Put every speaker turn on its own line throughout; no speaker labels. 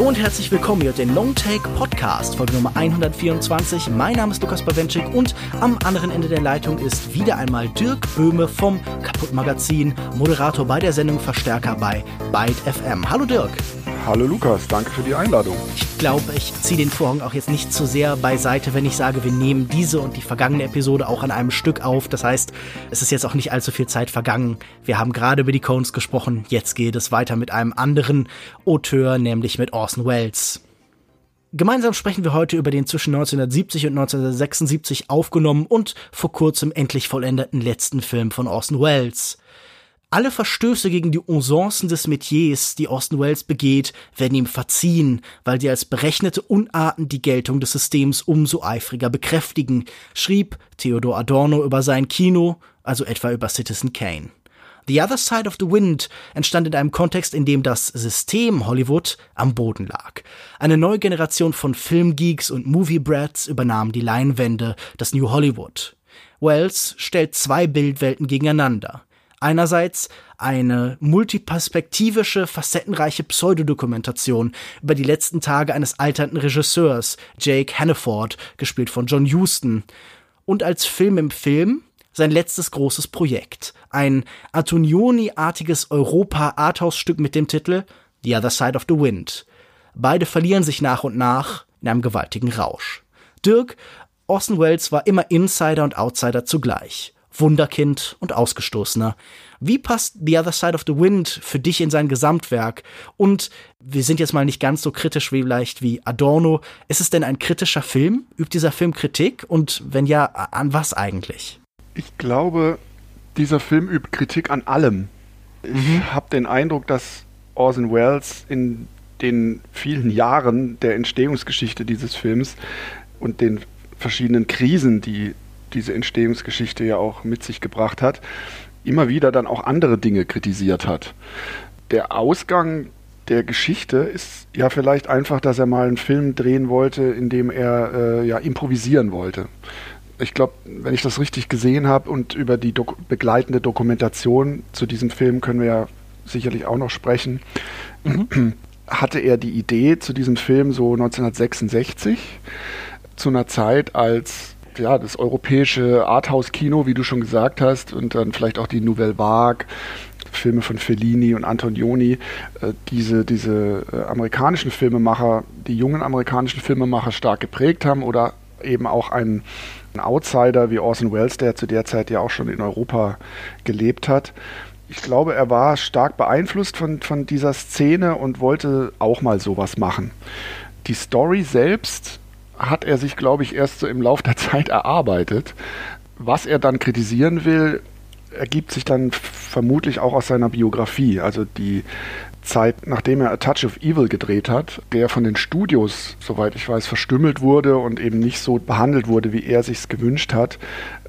Hallo und herzlich willkommen hier den Long Take Podcast, Folge Nummer 124. Mein Name ist Lukas Bawenschik und am anderen Ende der Leitung ist wieder einmal Dirk Böhme vom Kaputt Magazin, Moderator bei der Sendung Verstärker bei Byte FM. Hallo Dirk.
Hallo Lukas, danke für die Einladung.
Ich glaube, ich ziehe den Vorhang auch jetzt nicht zu sehr beiseite, wenn ich sage, wir nehmen diese und die vergangene Episode auch an einem Stück auf. Das heißt, es ist jetzt auch nicht allzu viel Zeit vergangen. Wir haben gerade über die Cones gesprochen. Jetzt geht es weiter mit einem anderen Auteur, nämlich mit Orson Welles. Gemeinsam sprechen wir heute über den zwischen 1970 und 1976 aufgenommen und vor kurzem endlich vollendeten letzten Film von Orson Welles. Alle Verstöße gegen die Usancen des Metiers, die Orson Welles begeht, werden ihm verziehen, weil sie als berechnete Unarten die Geltung des Systems umso eifriger bekräftigen, schrieb Theodor Adorno über sein Kino, also etwa über Citizen Kane. The Other Side of the Wind entstand in einem Kontext, in dem das System Hollywood am Boden lag. Eine neue Generation von Filmgeeks und Moviebrats übernahm die Leinwände, das New Hollywood. Wells stellt zwei Bildwelten gegeneinander. Einerseits eine multiperspektivische, facettenreiche Pseudodokumentation über die letzten Tage eines alternden Regisseurs, Jake Hannaford, gespielt von John Huston. Und als Film im Film sein letztes großes Projekt. Ein Antonioni-artiges Europa-Arthouse-Stück mit dem Titel The Other Side of the Wind. Beide verlieren sich nach und nach in einem gewaltigen Rausch. Dirk, Orson Welles war immer Insider und Outsider zugleich. Wunderkind und Ausgestoßener. Wie passt The Other Side of the Wind für dich in sein Gesamtwerk? Und wir sind jetzt mal nicht ganz so kritisch wie vielleicht wie Adorno. Ist es denn ein kritischer Film? Übt dieser Film Kritik? Und wenn ja, an was eigentlich?
Ich glaube, dieser Film übt Kritik an allem. Ich mhm. habe den Eindruck, dass Orson Welles in den vielen Jahren der Entstehungsgeschichte dieses Films und den verschiedenen Krisen, die diese Entstehungsgeschichte ja auch mit sich gebracht hat, immer wieder dann auch andere Dinge kritisiert hat. Der Ausgang der Geschichte ist ja vielleicht einfach, dass er mal einen Film drehen wollte, in dem er äh, ja improvisieren wollte. Ich glaube, wenn ich das richtig gesehen habe und über die Dok begleitende Dokumentation zu diesem Film können wir ja sicherlich auch noch sprechen, mhm. hatte er die Idee zu diesem Film so 1966 zu einer Zeit, als ja, das europäische Arthouse-Kino, wie du schon gesagt hast, und dann vielleicht auch die Nouvelle Vague, Filme von Fellini und Antonioni, äh, diese, diese äh, amerikanischen Filmemacher, die jungen amerikanischen Filmemacher stark geprägt haben oder eben auch ein, ein Outsider wie Orson Welles, der zu der Zeit ja auch schon in Europa gelebt hat. Ich glaube, er war stark beeinflusst von, von dieser Szene und wollte auch mal sowas machen. Die Story selbst hat er sich, glaube ich, erst so im Laufe der Zeit erarbeitet. Was er dann kritisieren will, ergibt sich dann vermutlich auch aus seiner Biografie. Also die Zeit, nachdem er A Touch of Evil gedreht hat, der von den Studios, soweit ich weiß, verstümmelt wurde und eben nicht so behandelt wurde, wie er sich's gewünscht hat,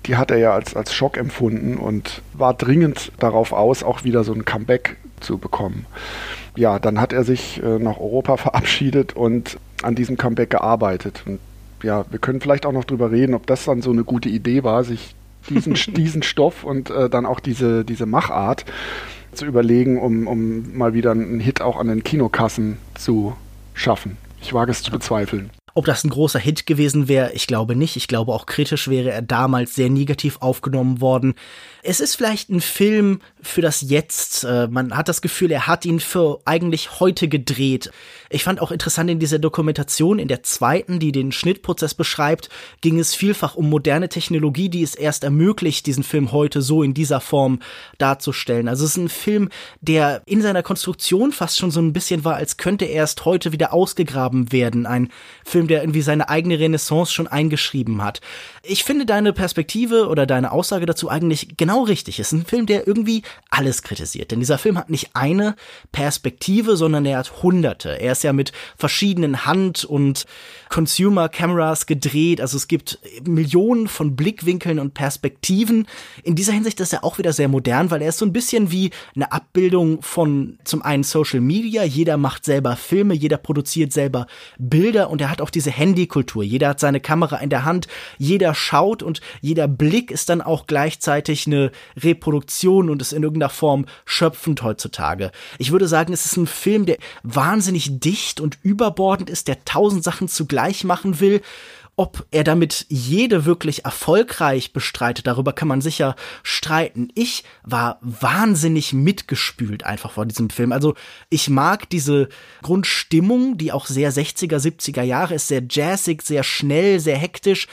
die hat er ja als, als Schock empfunden und war dringend darauf aus, auch wieder so ein Comeback zu bekommen. Ja, dann hat er sich äh, nach Europa verabschiedet und an diesem Comeback gearbeitet. Und ja, wir können vielleicht auch noch drüber reden, ob das dann so eine gute Idee war, sich diesen, diesen Stoff und äh, dann auch diese, diese Machart zu überlegen, um, um mal wieder einen Hit auch an den Kinokassen zu schaffen. Ich wage es zu bezweifeln.
Ob das ein großer Hit gewesen wäre, ich glaube nicht. Ich glaube auch kritisch wäre er damals sehr negativ aufgenommen worden. Es ist vielleicht ein Film für das Jetzt. Äh, man hat das Gefühl, er hat ihn für eigentlich heute gedreht. Ich fand auch interessant in dieser Dokumentation, in der zweiten, die den Schnittprozess beschreibt, ging es vielfach um moderne Technologie, die es erst ermöglicht, diesen Film heute so in dieser Form darzustellen. Also es ist ein Film, der in seiner Konstruktion fast schon so ein bisschen war, als könnte er erst heute wieder ausgegraben werden. Ein Film, der irgendwie seine eigene Renaissance schon eingeschrieben hat. Ich finde deine Perspektive oder deine Aussage dazu eigentlich genau richtig. Es ist ein Film, der irgendwie alles kritisiert. Denn dieser Film hat nicht eine Perspektive, sondern er hat hunderte. Er ist ja mit verschiedenen Hand- und Consumer-Cameras gedreht. Also es gibt Millionen von Blickwinkeln und Perspektiven. In dieser Hinsicht ist er auch wieder sehr modern, weil er ist so ein bisschen wie eine Abbildung von zum einen Social Media. Jeder macht selber Filme, jeder produziert selber Bilder und er hat auch diese Handykultur. Jeder hat seine Kamera in der Hand, jeder schaut und jeder Blick ist dann auch gleichzeitig eine Reproduktion und ist in irgendeiner Form schöpfend heutzutage. Ich würde sagen, es ist ein Film, der wahnsinnig dicht und überbordend ist, der tausend Sachen zugleich machen will ob er damit jede wirklich erfolgreich bestreitet, darüber kann man sicher streiten. Ich war wahnsinnig mitgespült einfach vor diesem Film. Also ich mag diese Grundstimmung, die auch sehr 60er, 70er Jahre ist, sehr jazzig, sehr schnell, sehr hektisch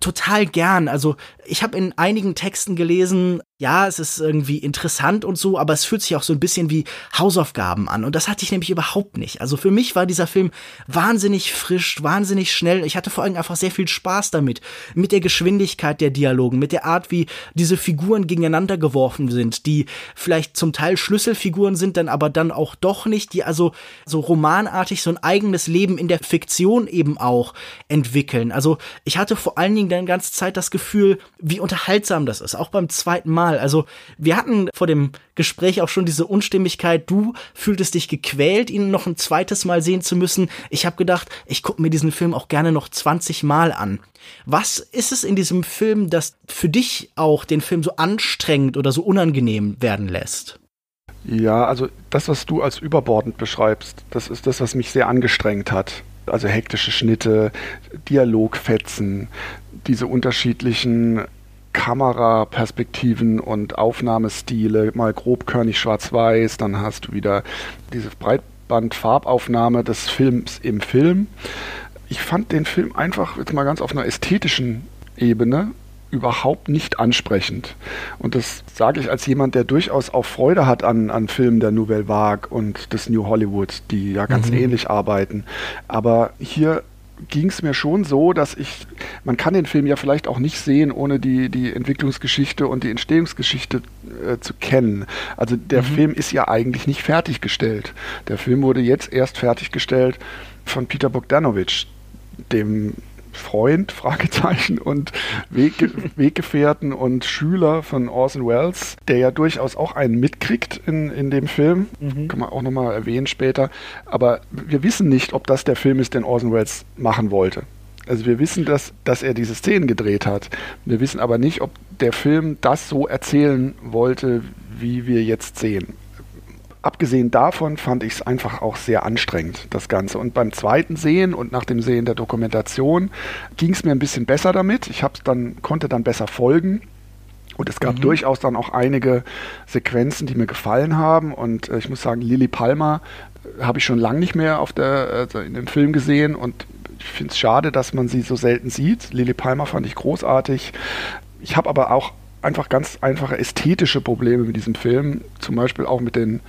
total gern. Also ich habe in einigen Texten gelesen, ja, es ist irgendwie interessant und so, aber es fühlt sich auch so ein bisschen wie Hausaufgaben an. Und das hatte ich nämlich überhaupt nicht. Also für mich war dieser Film wahnsinnig frisch, wahnsinnig schnell. Ich hatte vor allem einfach sehr viel Spaß damit. Mit der Geschwindigkeit der Dialogen, mit der Art, wie diese Figuren gegeneinander geworfen sind, die vielleicht zum Teil Schlüsselfiguren sind, dann aber dann auch doch nicht, die also so romanartig so ein eigenes Leben in der Fiktion eben auch entwickeln. Also ich hatte vor allen Dingen dann ganze Zeit das Gefühl, wie unterhaltsam das ist, auch beim zweiten Mal. Also wir hatten vor dem Gespräch auch schon diese Unstimmigkeit, du fühltest dich gequält, ihn noch ein zweites Mal sehen zu müssen. Ich habe gedacht, ich gucke mir diesen Film auch gerne noch 20 Mal an. Was ist es in diesem Film, das für dich auch den Film so anstrengend oder so unangenehm werden lässt?
Ja, also das, was du als überbordend beschreibst, das ist das, was mich sehr angestrengt hat. Also hektische Schnitte, Dialogfetzen, diese unterschiedlichen Kameraperspektiven und Aufnahmestile, mal grobkörnig schwarz-weiß, dann hast du wieder diese Breitband-Farbaufnahme des Films im Film. Ich fand den Film einfach jetzt mal ganz auf einer ästhetischen Ebene überhaupt nicht ansprechend. Und das sage ich als jemand, der durchaus auch Freude hat an, an Filmen der Nouvelle Vague und des New Hollywood, die ja ganz mhm. ähnlich arbeiten. Aber hier ging es mir schon so, dass ich, man kann den Film ja vielleicht auch nicht sehen, ohne die, die Entwicklungsgeschichte und die Entstehungsgeschichte äh, zu kennen. Also der mhm. Film ist ja eigentlich nicht fertiggestellt. Der Film wurde jetzt erst fertiggestellt von Peter Bogdanovich, dem Freund, Fragezeichen, und Wegge Weggefährten und Schüler von Orson Welles, der ja durchaus auch einen mitkriegt in, in dem Film. Mhm. Kann man auch nochmal erwähnen später. Aber wir wissen nicht, ob das der Film ist, den Orson Welles machen wollte. Also wir wissen, dass, dass er diese Szenen gedreht hat. Wir wissen aber nicht, ob der Film das so erzählen wollte, wie wir jetzt sehen abgesehen davon fand ich es einfach auch sehr anstrengend, das Ganze. Und beim zweiten Sehen und nach dem Sehen der Dokumentation ging es mir ein bisschen besser damit. Ich dann, konnte dann besser folgen. Und es gab mhm. durchaus dann auch einige Sequenzen, die mir gefallen haben. Und äh, ich muss sagen, Lily Palmer äh, habe ich schon lange nicht mehr auf der, also in dem Film gesehen. Und ich finde es schade, dass man sie so selten sieht. Lily Palmer fand ich großartig. Ich habe aber auch einfach ganz einfache ästhetische Probleme mit diesem Film. Zum Beispiel auch mit den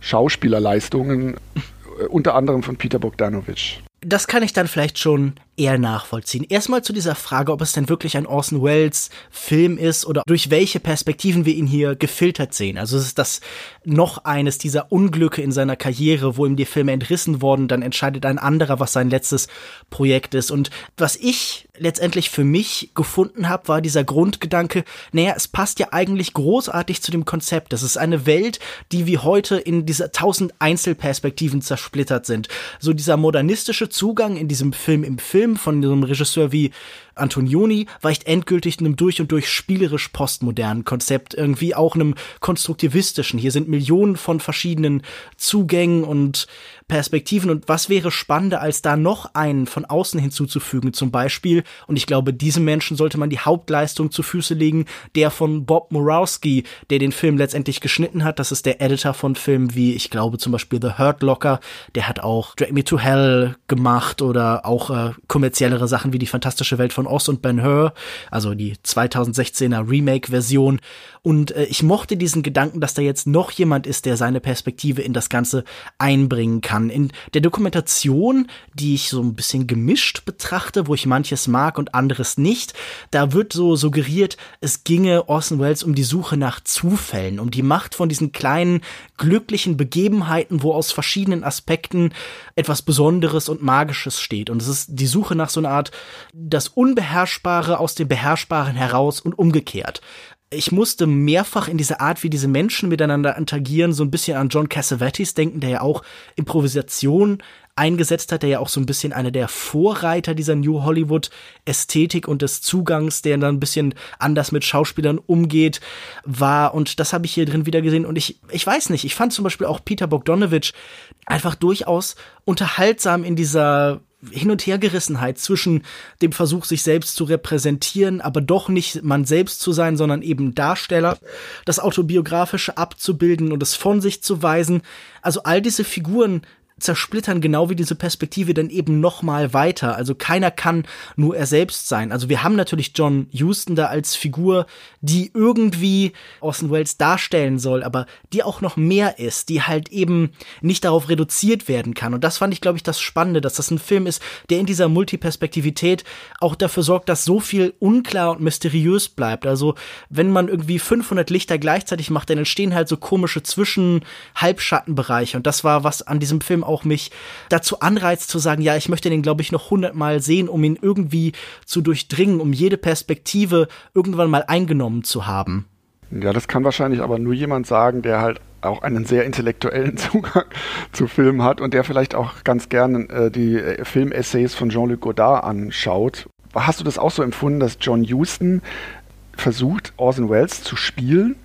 Schauspielerleistungen, äh, unter anderem von Peter Bogdanovich.
Das kann ich dann vielleicht schon eher nachvollziehen. Erstmal zu dieser Frage, ob es denn wirklich ein Orson Welles Film ist oder durch welche Perspektiven wir ihn hier gefiltert sehen. Also ist das noch eines dieser Unglücke in seiner Karriere, wo ihm die Filme entrissen wurden, dann entscheidet ein anderer, was sein letztes Projekt ist. Und was ich letztendlich für mich gefunden habe, war dieser Grundgedanke, naja, es passt ja eigentlich großartig zu dem Konzept. Das ist eine Welt, die wie heute in dieser tausend Einzelperspektiven zersplittert sind. So dieser modernistische Zugang in diesem Film im Film von einem Regisseur wie Antonioni weicht endgültig einem durch und durch spielerisch postmodernen Konzept, irgendwie auch einem konstruktivistischen. Hier sind Millionen von verschiedenen Zugängen und Perspektiven. Und was wäre spannender, als da noch einen von außen hinzuzufügen, zum Beispiel, und ich glaube, diesem Menschen sollte man die Hauptleistung zu Füße legen, der von Bob Morowski, der den Film letztendlich geschnitten hat, das ist der Editor von Filmen wie, ich glaube, zum Beispiel The Hurt Locker, der hat auch Drag Me to Hell gemacht oder auch äh, kommerziellere Sachen wie die fantastische Welt von Oz und Ben Hur, also die 2016er Remake-Version und äh, ich mochte diesen Gedanken, dass da jetzt noch jemand ist, der seine Perspektive in das Ganze einbringen kann. In der Dokumentation, die ich so ein bisschen gemischt betrachte, wo ich manches mag und anderes nicht, da wird so suggeriert, es ginge Orson Welles um die Suche nach Zufällen, um die Macht von diesen kleinen glücklichen Begebenheiten, wo aus verschiedenen Aspekten etwas Besonderes und Magisches steht. Und es ist die Suche nach so einer Art das Unbeherrschbare aus dem Beherrschbaren heraus und umgekehrt ich musste mehrfach in dieser Art, wie diese Menschen miteinander interagieren, so ein bisschen an John Cassavetes denken, der ja auch Improvisation eingesetzt hat, der ja auch so ein bisschen einer der Vorreiter dieser New Hollywood Ästhetik und des Zugangs, der dann ein bisschen anders mit Schauspielern umgeht, war. Und das habe ich hier drin wieder gesehen. Und ich, ich weiß nicht, ich fand zum Beispiel auch Peter Bogdanovich einfach durchaus unterhaltsam in dieser hin und Hergerissenheit zwischen dem Versuch, sich selbst zu repräsentieren, aber doch nicht man selbst zu sein, sondern eben Darsteller, das Autobiografische abzubilden und es von sich zu weisen. Also all diese Figuren zersplittern genau wie diese Perspektive dann eben noch mal weiter. Also keiner kann nur er selbst sein. Also wir haben natürlich John Huston da als Figur, die irgendwie Orson Welles darstellen soll, aber die auch noch mehr ist, die halt eben nicht darauf reduziert werden kann. Und das fand ich, glaube ich, das Spannende, dass das ein Film ist, der in dieser Multiperspektivität auch dafür sorgt, dass so viel unklar und mysteriös bleibt. Also wenn man irgendwie 500 Lichter gleichzeitig macht, dann entstehen halt so komische Zwischen-Halbschattenbereiche. Und das war was an diesem Film auch mich dazu anreizt zu sagen, ja, ich möchte den, glaube ich, noch hundertmal sehen, um ihn irgendwie zu durchdringen, um jede Perspektive irgendwann mal eingenommen zu haben.
Ja, das kann wahrscheinlich aber nur jemand sagen, der halt auch einen sehr intellektuellen Zugang zu Filmen hat und der vielleicht auch ganz gerne äh, die äh, Filmessays von Jean-Luc Godard anschaut. Hast du das auch so empfunden, dass John Huston versucht, Orson Welles zu spielen?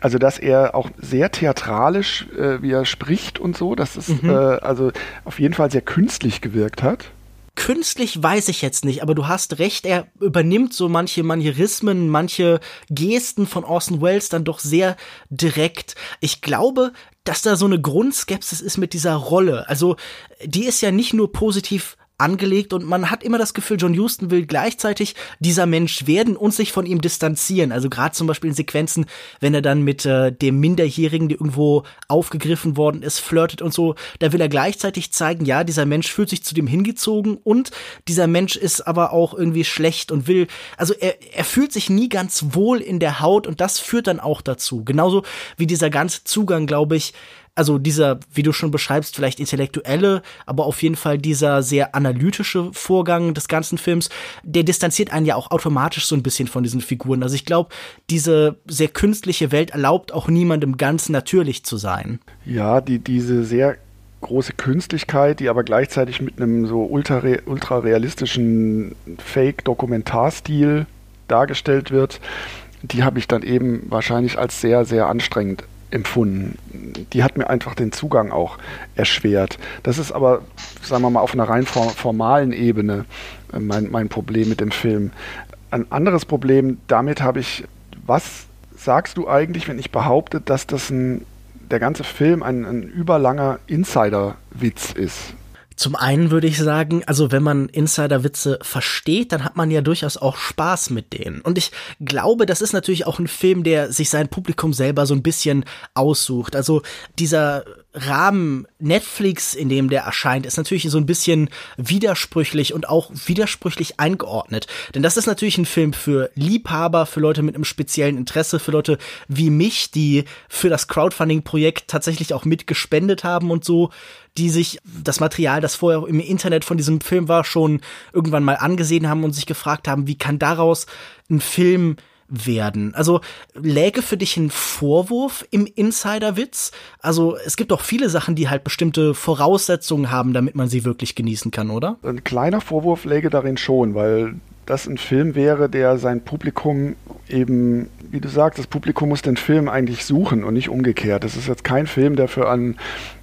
Also, dass er auch sehr theatralisch, äh, wie er spricht und so, dass es mhm. äh, also auf jeden Fall sehr künstlich gewirkt hat.
Künstlich weiß ich jetzt nicht, aber du hast recht, er übernimmt so manche Manierismen, manche Gesten von Orson Welles dann doch sehr direkt. Ich glaube, dass da so eine Grundskepsis ist mit dieser Rolle. Also, die ist ja nicht nur positiv angelegt und man hat immer das Gefühl, John Huston will gleichzeitig dieser Mensch werden und sich von ihm distanzieren. Also gerade zum Beispiel in Sequenzen, wenn er dann mit äh, dem Minderjährigen, der irgendwo aufgegriffen worden ist, flirtet und so, da will er gleichzeitig zeigen, ja, dieser Mensch fühlt sich zu dem hingezogen und dieser Mensch ist aber auch irgendwie schlecht und will, also er, er fühlt sich nie ganz wohl in der Haut und das führt dann auch dazu. Genauso wie dieser ganze Zugang, glaube ich, also dieser, wie du schon beschreibst, vielleicht intellektuelle, aber auf jeden Fall dieser sehr analytische Vorgang des ganzen Films, der distanziert einen ja auch automatisch so ein bisschen von diesen Figuren. Also ich glaube, diese sehr künstliche Welt erlaubt auch niemandem ganz natürlich zu sein.
Ja, die, diese sehr große Künstlichkeit, die aber gleichzeitig mit einem so ultra, ultra realistischen Fake-Dokumentarstil dargestellt wird, die habe ich dann eben wahrscheinlich als sehr, sehr anstrengend empfunden. Die hat mir einfach den Zugang auch erschwert. Das ist aber, sagen wir mal, auf einer rein formalen Ebene äh, mein, mein Problem mit dem Film. Ein anderes Problem, damit habe ich, was sagst du eigentlich, wenn ich behaupte, dass das ein, der ganze Film ein, ein überlanger Insider-Witz ist?
Zum einen würde ich sagen, also wenn man Insider-Witze versteht, dann hat man ja durchaus auch Spaß mit denen. Und ich glaube, das ist natürlich auch ein Film, der sich sein Publikum selber so ein bisschen aussucht. Also dieser Rahmen Netflix, in dem der erscheint, ist natürlich so ein bisschen widersprüchlich und auch widersprüchlich eingeordnet. Denn das ist natürlich ein Film für Liebhaber, für Leute mit einem speziellen Interesse, für Leute wie mich, die für das Crowdfunding-Projekt tatsächlich auch mitgespendet haben und so, die sich das Material, das vorher im Internet von diesem Film war, schon irgendwann mal angesehen haben und sich gefragt haben, wie kann daraus ein Film werden. Also läge für dich ein Vorwurf im Insider-Witz? Also es gibt doch viele Sachen, die halt bestimmte Voraussetzungen haben, damit man sie wirklich genießen kann, oder?
Ein kleiner Vorwurf läge darin schon, weil das ein Film wäre, der sein Publikum eben, wie du sagst, das Publikum muss den Film eigentlich suchen und nicht umgekehrt. Das ist jetzt kein Film, der für ein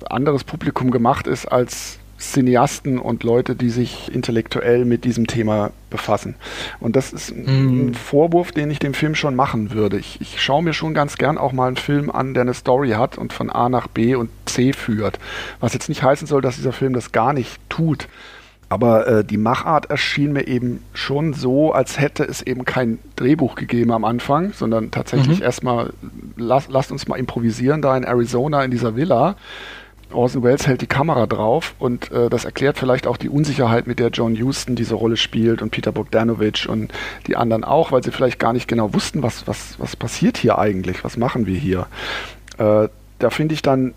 anderes Publikum gemacht ist als Cineasten und Leute, die sich intellektuell mit diesem Thema befassen. Und das ist ein mm. Vorwurf, den ich dem Film schon machen würde. Ich, ich schaue mir schon ganz gern auch mal einen Film an, der eine Story hat und von A nach B und C führt. Was jetzt nicht heißen soll, dass dieser Film das gar nicht tut. Aber äh, die Machart erschien mir eben schon so, als hätte es eben kein Drehbuch gegeben am Anfang, sondern tatsächlich mhm. erstmal, las, lasst uns mal improvisieren da in Arizona in dieser Villa Orson Welles hält die Kamera drauf und äh, das erklärt vielleicht auch die Unsicherheit, mit der John Huston diese Rolle spielt und Peter Bogdanovich und die anderen auch, weil sie vielleicht gar nicht genau wussten, was, was, was passiert hier eigentlich, was machen wir hier. Äh, da finde ich dann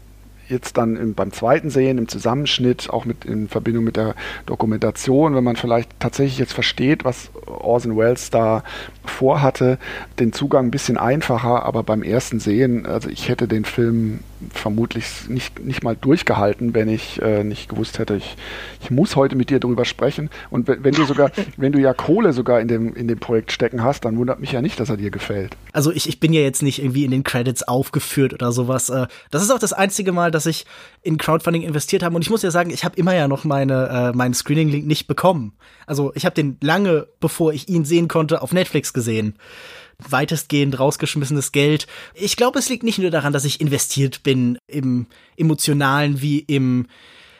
jetzt dann im, beim zweiten Sehen, im Zusammenschnitt, auch mit in Verbindung mit der Dokumentation, wenn man vielleicht tatsächlich jetzt versteht, was Orson Welles da vorhatte, den Zugang ein bisschen einfacher, aber beim ersten Sehen, also ich hätte den Film vermutlich nicht, nicht mal durchgehalten, wenn ich äh, nicht gewusst hätte, ich, ich muss heute mit dir darüber sprechen. Und wenn, wenn du sogar, wenn du ja Kohle sogar in dem, in dem Projekt stecken hast, dann wundert mich ja nicht, dass er dir gefällt.
Also ich, ich bin ja jetzt nicht irgendwie in den Credits aufgeführt oder sowas. Äh, das ist auch das einzige Mal, dass ich in Crowdfunding investiert habe. Und ich muss ja sagen, ich habe immer ja noch meine, äh, meinen Screening-Link nicht bekommen. Also ich habe den lange, bevor ich ihn sehen konnte, auf Netflix gesehen weitestgehend rausgeschmissenes Geld. Ich glaube, es liegt nicht nur daran, dass ich investiert bin im emotionalen wie im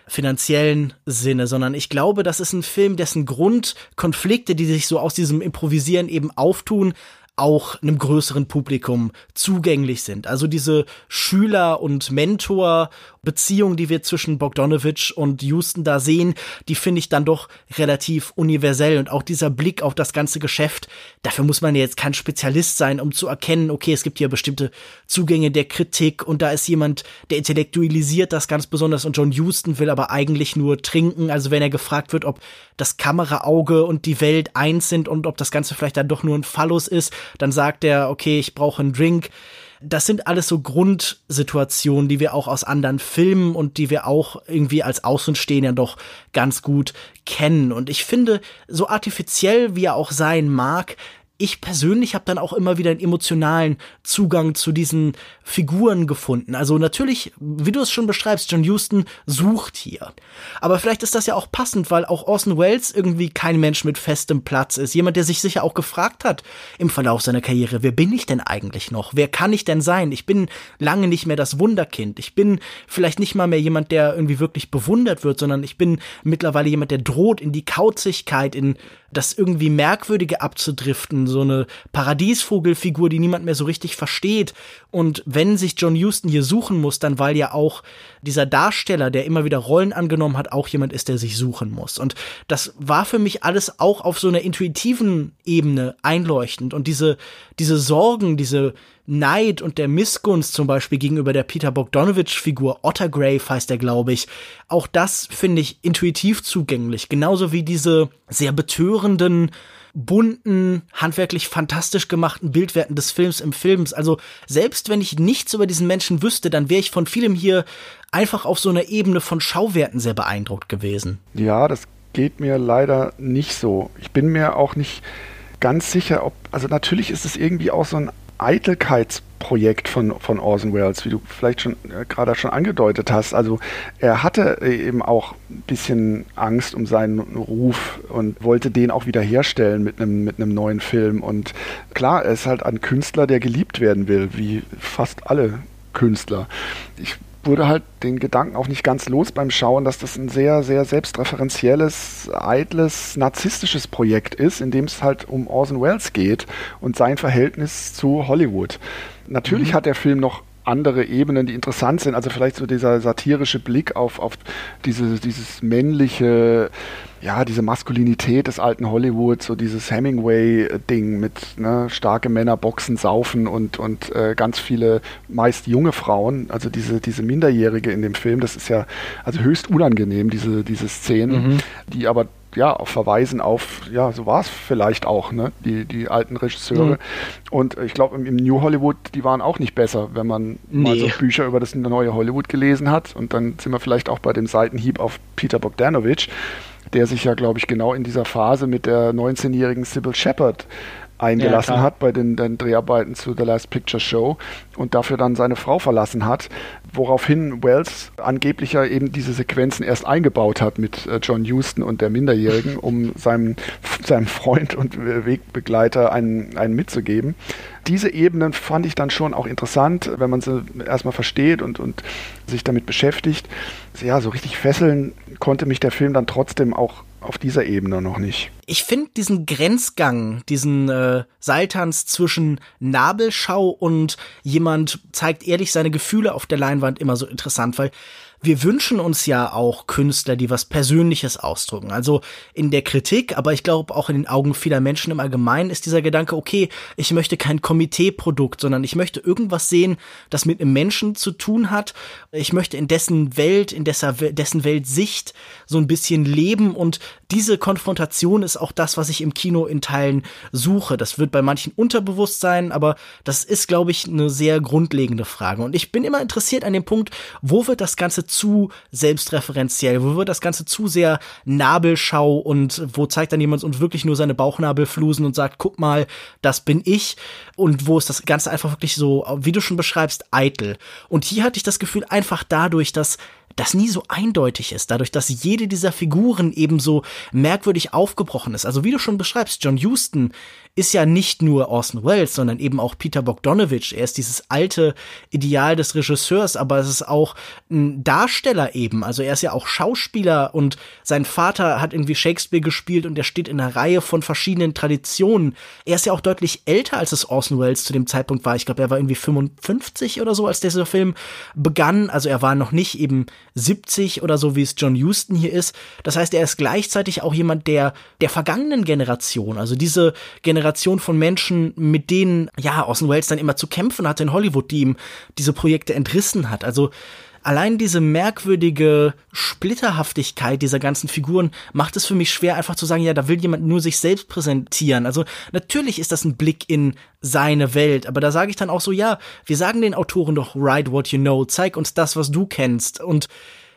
finanziellen Sinne, sondern ich glaube, das ist ein Film, dessen Grundkonflikte, die sich so aus diesem Improvisieren eben auftun, auch einem größeren Publikum zugänglich sind. Also diese Schüler- und Mentor-Beziehung, die wir zwischen Bogdanovich und Houston da sehen, die finde ich dann doch relativ universell. Und auch dieser Blick auf das ganze Geschäft, dafür muss man jetzt kein Spezialist sein, um zu erkennen, okay, es gibt hier bestimmte Zugänge der Kritik und da ist jemand, der intellektualisiert das ganz besonders und John Houston will aber eigentlich nur trinken. Also wenn er gefragt wird, ob das Kameraauge und die Welt eins sind und ob das Ganze vielleicht dann doch nur ein Phallus ist, dann sagt er, okay, ich brauche einen Drink. Das sind alles so Grundsituationen, die wir auch aus anderen Filmen und die wir auch irgendwie als Außenstehender doch ganz gut kennen. Und ich finde, so artifiziell wie er auch sein mag, ich persönlich habe dann auch immer wieder einen emotionalen Zugang zu diesen Figuren gefunden. Also natürlich, wie du es schon beschreibst, John Huston sucht hier. Aber vielleicht ist das ja auch passend, weil auch Orson Welles irgendwie kein Mensch mit festem Platz ist. Jemand, der sich sicher auch gefragt hat im Verlauf seiner Karriere, wer bin ich denn eigentlich noch? Wer kann ich denn sein? Ich bin lange nicht mehr das Wunderkind. Ich bin vielleicht nicht mal mehr jemand, der irgendwie wirklich bewundert wird, sondern ich bin mittlerweile jemand, der droht in die Kauzigkeit, in das irgendwie Merkwürdige abzudriften, so eine Paradiesvogelfigur, die niemand mehr so richtig versteht. Und wenn sich John Huston hier suchen muss, dann weil ja auch dieser Darsteller, der immer wieder Rollen angenommen hat, auch jemand ist, der sich suchen muss. Und das war für mich alles auch auf so einer intuitiven Ebene einleuchtend. Und diese, diese Sorgen, diese Neid und der Missgunst zum Beispiel gegenüber der Peter Bogdanovich-Figur, Ottergrave heißt er, glaube ich, auch das finde ich intuitiv zugänglich. Genauso wie diese sehr betörenden, bunten, handwerklich fantastisch gemachten Bildwerten des Films im Films. Also selbst wenn ich nichts über diesen Menschen wüsste, dann wäre ich von vielem hier einfach auf so einer Ebene von Schauwerten sehr beeindruckt gewesen.
Ja, das geht mir leider nicht so. Ich bin mir auch nicht ganz sicher, ob, also natürlich ist es irgendwie auch so ein Eitelkeitsprojekt von, von Orson Welles, wie du vielleicht schon äh, gerade schon angedeutet hast. Also er hatte eben auch ein bisschen Angst um seinen Ruf und wollte den auch wiederherstellen mit einem, mit neuen Film. Und klar, er ist halt ein Künstler, der geliebt werden will, wie fast alle Künstler. Ich wurde halt den Gedanken auch nicht ganz los beim Schauen, dass das ein sehr, sehr selbstreferenzielles, eitles, narzisstisches Projekt ist, in dem es halt um Orson Welles geht und sein Verhältnis zu Hollywood. Natürlich mhm. hat der Film noch andere Ebenen, die interessant sind. Also vielleicht so dieser satirische Blick auf, auf diese, dieses männliche, ja, diese Maskulinität des alten Hollywood, so dieses Hemingway-Ding mit ne, starke Männer boxen, saufen und, und äh, ganz viele, meist junge Frauen, also diese, diese Minderjährige in dem Film, das ist ja also höchst unangenehm, diese, diese Szenen, mhm. die aber ja, auf verweisen auf, ja, so war es vielleicht auch, ne, die, die alten Regisseure. Mhm. Und ich glaube, im, im, New Hollywood, die waren auch nicht besser, wenn man nee. mal so Bücher über das neue Hollywood gelesen hat. Und dann sind wir vielleicht auch bei dem Seitenhieb auf Peter Bogdanovich, der sich ja, glaube ich, genau in dieser Phase mit der 19-jährigen Sybil Shepard eingelassen ja, hat bei den, den, Dreharbeiten zu The Last Picture Show und dafür dann seine Frau verlassen hat, woraufhin Wells angeblich ja eben diese Sequenzen erst eingebaut hat mit äh, John Huston und der Minderjährigen, um seinem, seinem Freund und Wegbegleiter einen, einen mitzugeben. Diese Ebenen fand ich dann schon auch interessant, wenn man sie erstmal versteht und, und sich damit beschäftigt. Ja, so richtig fesseln konnte mich der Film dann trotzdem auch auf dieser Ebene noch nicht.
Ich finde diesen Grenzgang, diesen äh, Seiltanz zwischen Nabelschau und jemand zeigt ehrlich seine Gefühle auf der Leinwand immer so interessant, weil wir wünschen uns ja auch Künstler, die was Persönliches ausdrücken. Also in der Kritik, aber ich glaube auch in den Augen vieler Menschen im Allgemeinen ist dieser Gedanke, okay, ich möchte kein Komiteeprodukt, sondern ich möchte irgendwas sehen, das mit einem Menschen zu tun hat. Ich möchte in dessen Welt, in dessen Weltsicht so ein bisschen leben und diese Konfrontation ist auch das, was ich im Kino in Teilen suche. Das wird bei manchen unterbewusst sein, aber das ist, glaube ich, eine sehr grundlegende Frage. Und ich bin immer interessiert an dem Punkt, wo wird das Ganze zu selbstreferenziell, wo wird das Ganze zu sehr Nabelschau und wo zeigt dann jemand uns wirklich nur seine Bauchnabelflusen und sagt, guck mal, das bin ich. Und wo ist das Ganze einfach wirklich so, wie du schon beschreibst, eitel. Und hier hatte ich das Gefühl, einfach dadurch, dass das nie so eindeutig ist, dadurch, dass jede dieser Figuren eben so merkwürdig aufgebrochen ist. Also wie du schon beschreibst, John Huston ist ja nicht nur Orson Welles, sondern eben auch Peter Bogdanovich. Er ist dieses alte Ideal des Regisseurs, aber es ist auch ein Darsteller eben. Also er ist ja auch Schauspieler und sein Vater hat irgendwie Shakespeare gespielt und er steht in einer Reihe von verschiedenen Traditionen. Er ist ja auch deutlich älter, als es Orson Welles zu dem Zeitpunkt war. Ich glaube, er war irgendwie 55 oder so, als dieser Film begann. Also er war noch nicht eben 70 oder so, wie es John Huston hier ist. Das heißt, er ist gleichzeitig auch jemand der, der vergangenen Generation. Also diese Generation von Menschen, mit denen, ja, Orson Welles dann immer zu kämpfen hatte in Hollywood, die ihm diese Projekte entrissen hat. Also, allein diese merkwürdige Splitterhaftigkeit dieser ganzen Figuren macht es für mich schwer, einfach zu sagen, ja, da will jemand nur sich selbst präsentieren. Also natürlich ist das ein Blick in seine Welt, aber da sage ich dann auch so, ja, wir sagen den Autoren doch, write what you know, zeig uns das, was du kennst. Und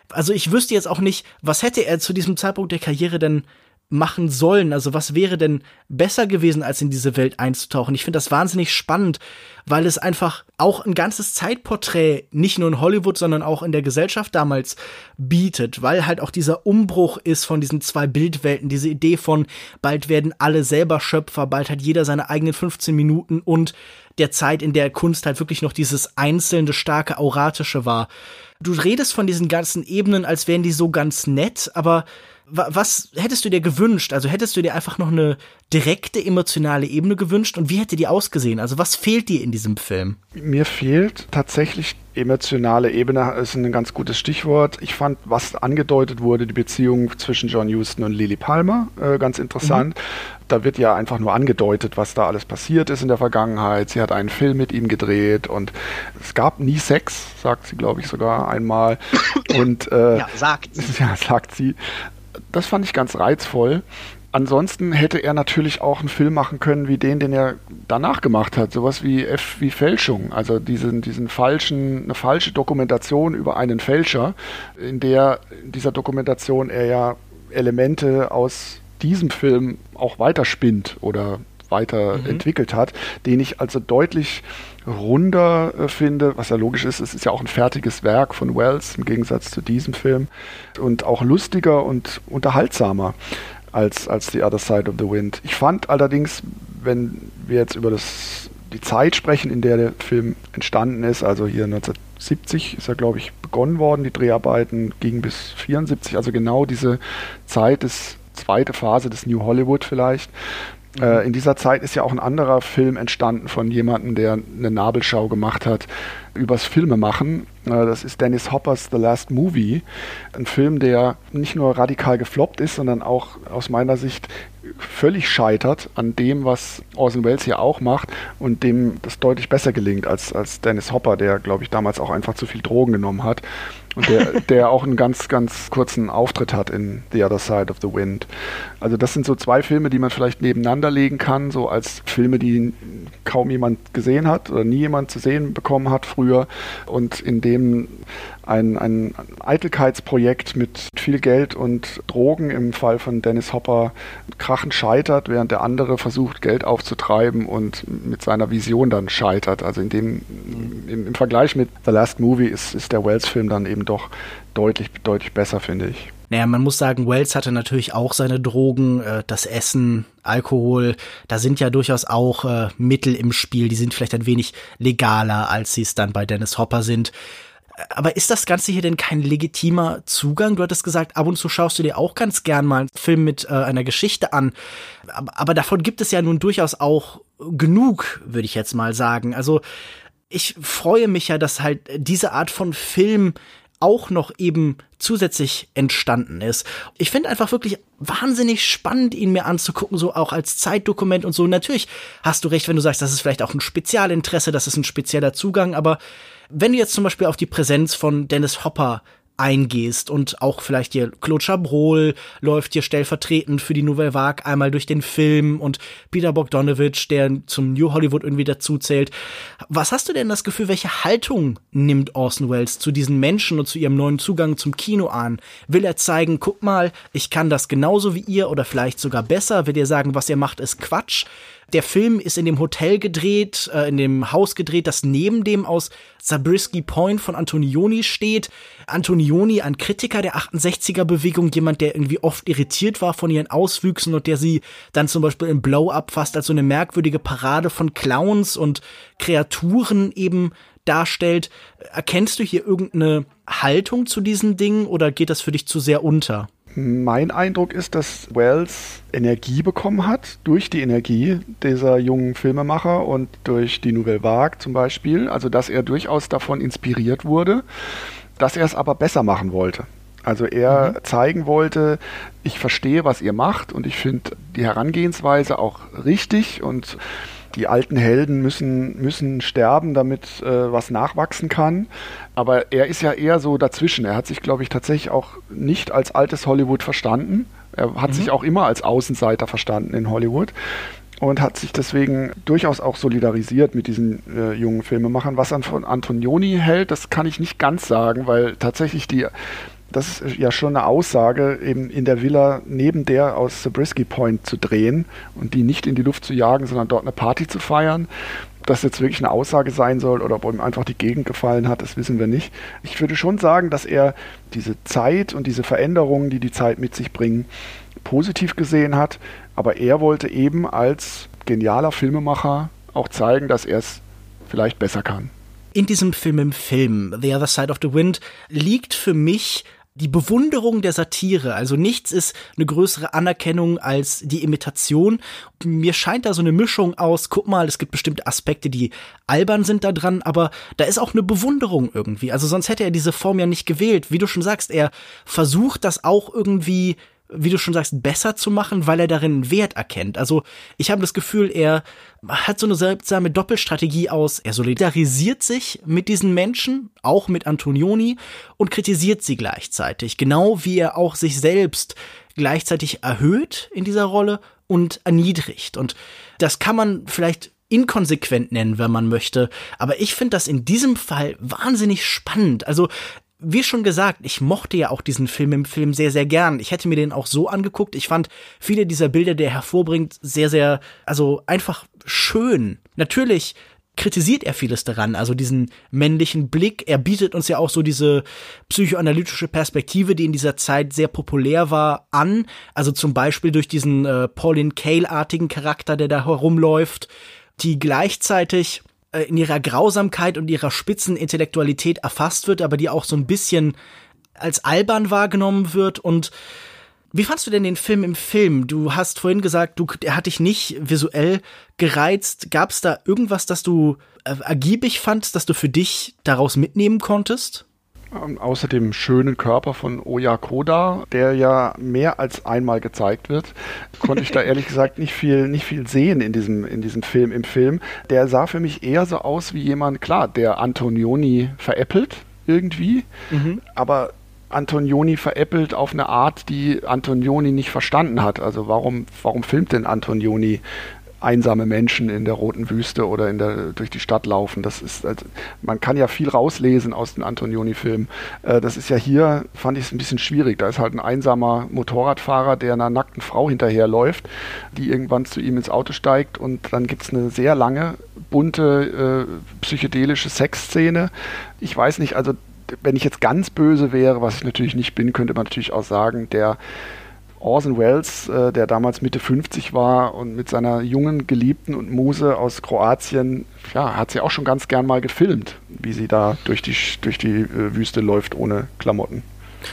also ich wüsste jetzt auch nicht, was hätte er zu diesem Zeitpunkt der Karriere denn machen sollen. Also was wäre denn besser gewesen, als in diese Welt einzutauchen? Ich finde das wahnsinnig spannend, weil es einfach auch ein ganzes Zeitporträt nicht nur in Hollywood, sondern auch in der Gesellschaft damals bietet, weil halt auch dieser Umbruch ist von diesen zwei Bildwelten, diese Idee von bald werden alle selber Schöpfer, bald hat jeder seine eigenen 15 Minuten und der Zeit, in der Kunst halt wirklich noch dieses einzelne, starke, auratische war. Du redest von diesen ganzen Ebenen, als wären die so ganz nett, aber was hättest du dir gewünscht? Also hättest du dir einfach noch eine direkte emotionale Ebene gewünscht und wie hätte die ausgesehen? Also was fehlt dir in diesem Film?
Mir fehlt tatsächlich emotionale Ebene, ist ein ganz gutes Stichwort. Ich fand, was angedeutet wurde, die Beziehung zwischen John Huston und Lily Palmer, äh, ganz interessant. Mhm. Da wird ja einfach nur angedeutet, was da alles passiert ist in der Vergangenheit. Sie hat einen Film mit ihm gedreht und es gab nie Sex, sagt sie, glaube ich, sogar einmal. Und äh, ja, sagt sie. Ja, sagt sie das fand ich ganz reizvoll. Ansonsten hätte er natürlich auch einen Film machen können wie den, den er danach gemacht hat, sowas wie F wie Fälschung, also diesen, diesen falschen, eine falsche Dokumentation über einen Fälscher, in der in dieser Dokumentation er ja Elemente aus diesem Film auch weiterspinnt oder weiterentwickelt mhm. hat, den ich also deutlich runder äh, finde, was ja logisch ist, es ist ja auch ein fertiges Werk von Wells im Gegensatz zu diesem Film und auch lustiger und unterhaltsamer als, als The Other Side of the Wind. Ich fand allerdings, wenn wir jetzt über das, die Zeit sprechen, in der der Film entstanden ist, also hier 1970 ist er, glaube ich, begonnen worden, die Dreharbeiten gingen bis 74, also genau diese Zeit ist zweite Phase des New Hollywood vielleicht. Äh, in dieser Zeit ist ja auch ein anderer Film entstanden von jemandem, der eine Nabelschau gemacht hat übers Filmemachen. Äh, das ist Dennis Hoppers The Last Movie. Ein Film, der nicht nur radikal gefloppt ist, sondern auch aus meiner Sicht völlig scheitert an dem, was Orson Welles hier auch macht und dem das deutlich besser gelingt als, als Dennis Hopper, der, glaube ich, damals auch einfach zu viel Drogen genommen hat und der, der auch einen ganz, ganz kurzen Auftritt hat in The Other Side of the Wind. Also das sind so zwei Filme, die man vielleicht nebeneinander legen kann, so als Filme, die kaum jemand gesehen hat oder nie jemand zu sehen bekommen hat früher und in dem ein, ein Eitelkeitsprojekt mit viel Geld und Drogen im Fall von Dennis Hopper krachend scheitert, während der andere versucht, Geld aufzutreiben und mit seiner Vision dann scheitert. Also in dem, im, im Vergleich mit The Last Movie ist, ist der Wells-Film dann eben doch deutlich, deutlich besser, finde ich.
Naja, man muss sagen, Wells hatte natürlich auch seine Drogen, äh, das Essen, Alkohol. Da sind ja durchaus auch äh, Mittel im Spiel, die sind vielleicht ein wenig legaler, als sie es dann bei Dennis Hopper sind aber ist das Ganze hier denn kein legitimer Zugang? Du hattest gesagt, ab und zu schaust du dir auch ganz gern mal einen Film mit äh, einer Geschichte an. Aber, aber davon gibt es ja nun durchaus auch genug, würde ich jetzt mal sagen. Also ich freue mich ja, dass halt diese Art von Film auch noch eben zusätzlich entstanden ist. Ich finde einfach wirklich wahnsinnig spannend, ihn mir anzugucken, so auch als Zeitdokument und so. Natürlich hast du recht, wenn du sagst, das ist vielleicht auch ein Spezialinteresse, das ist ein spezieller Zugang, aber wenn du jetzt zum Beispiel auf die Präsenz von Dennis Hopper eingehst und auch vielleicht hier Claude Chabrol läuft hier stellvertretend für die Nouvelle Vague einmal durch den Film und Peter Bogdanovich, der zum New Hollywood irgendwie dazuzählt. Was hast du denn das Gefühl, welche Haltung nimmt Orson Welles zu diesen Menschen und zu ihrem neuen Zugang zum Kino an? Will er zeigen, guck mal, ich kann das genauso wie ihr oder vielleicht sogar besser? Will er sagen, was ihr macht, ist Quatsch? Der Film ist in dem Hotel gedreht, äh, in dem Haus gedreht, das neben dem aus Zabriskie Point von Antonioni steht. Antonioni, ein Kritiker der 68er-Bewegung, jemand, der irgendwie oft irritiert war von ihren Auswüchsen und der sie dann zum Beispiel im Blow-Up fast als so eine merkwürdige Parade von Clowns und Kreaturen eben darstellt. Erkennst du hier irgendeine Haltung zu diesen Dingen oder geht das für dich zu sehr unter?
Mein Eindruck ist, dass Wells Energie bekommen hat durch die Energie dieser jungen Filmemacher und durch die Nouvelle Vague zum Beispiel. Also, dass er durchaus davon inspiriert wurde, dass er es aber besser machen wollte. Also er mhm. zeigen wollte, ich verstehe, was ihr macht und ich finde die Herangehensweise auch richtig und die alten Helden müssen, müssen sterben, damit äh, was nachwachsen kann. Aber er ist ja eher so dazwischen. Er hat sich, glaube ich, tatsächlich auch nicht als altes Hollywood verstanden. Er hat mhm. sich auch immer als Außenseiter verstanden in Hollywood und hat sich deswegen durchaus auch solidarisiert mit diesen äh, jungen Filmemachern. Was er von Antonioni hält, das kann ich nicht ganz sagen, weil tatsächlich die das ist ja schon eine Aussage, eben in der Villa neben der aus Zabriskie Point zu drehen und die nicht in die Luft zu jagen, sondern dort eine Party zu feiern. Ob das jetzt wirklich eine Aussage sein soll oder ob ihm einfach die Gegend gefallen hat, das wissen wir nicht. Ich würde schon sagen, dass er diese Zeit und diese Veränderungen, die die Zeit mit sich bringen, positiv gesehen hat. Aber er wollte eben als genialer Filmemacher auch zeigen, dass er es vielleicht besser kann.
In diesem Film im Film, The Other Side of the Wind, liegt für mich die Bewunderung der Satire. Also nichts ist eine größere Anerkennung als die Imitation. Mir scheint da so eine Mischung aus, guck mal, es gibt bestimmte Aspekte, die albern sind da dran, aber da ist auch eine Bewunderung irgendwie. Also sonst hätte er diese Form ja nicht gewählt. Wie du schon sagst, er versucht das auch irgendwie wie du schon sagst, besser zu machen, weil er darin Wert erkennt. Also ich habe das Gefühl, er hat so eine seltsame Doppelstrategie aus. Er solidarisiert sich mit diesen Menschen, auch mit Antonioni, und kritisiert sie gleichzeitig. Genau wie er auch sich selbst gleichzeitig erhöht in dieser Rolle und erniedrigt. Und das kann man vielleicht inkonsequent nennen, wenn man möchte. Aber ich finde das in diesem Fall wahnsinnig spannend. Also wie schon gesagt, ich mochte ja auch diesen Film im Film sehr, sehr gern. Ich hätte mir den auch so angeguckt. Ich fand viele dieser Bilder, die er hervorbringt, sehr, sehr, also einfach schön. Natürlich kritisiert er vieles daran, also diesen männlichen Blick. Er bietet uns ja auch so diese psychoanalytische Perspektive, die in dieser Zeit sehr populär war, an. Also zum Beispiel durch diesen äh, Pauline Kael-artigen Charakter, der da herumläuft, die gleichzeitig äh, in ihrer Grausamkeit und ihrer spitzen Intellektualität erfasst wird, aber die auch so ein bisschen als albern wahrgenommen wird und wie fandst du denn den Film im Film? Du hast vorhin gesagt, du, er hat dich nicht visuell gereizt. Gab es da irgendwas, das du äh, ergiebig fandst, das du für dich daraus mitnehmen konntest?
Ähm, außer dem schönen Körper von Oya Koda, der ja mehr als einmal gezeigt wird, konnte ich da ehrlich gesagt nicht viel, nicht viel sehen in diesem, in diesem Film. Im Film, der sah für mich eher so aus wie jemand, klar, der Antonioni veräppelt irgendwie, mhm. aber Antonioni veräppelt auf eine Art, die Antonioni nicht verstanden hat. Also warum, warum filmt denn Antonioni einsame Menschen in der roten Wüste oder in der, durch die Stadt laufen. Das ist, also, man kann ja viel rauslesen aus den Antonioni-Filmen. Äh, das ist ja hier, fand ich es ein bisschen schwierig. Da ist halt ein einsamer Motorradfahrer, der einer nackten Frau hinterherläuft, die irgendwann zu ihm ins Auto steigt und dann gibt es eine sehr lange, bunte, äh, psychedelische Sexszene. Ich weiß nicht, also wenn ich jetzt ganz böse wäre, was ich natürlich nicht bin, könnte man natürlich auch sagen, der Orson Welles, äh, der damals Mitte 50 war und mit seiner jungen Geliebten und Muse aus Kroatien, ja, hat sie auch schon ganz gern mal gefilmt, wie sie da durch die, durch die äh, Wüste läuft ohne Klamotten.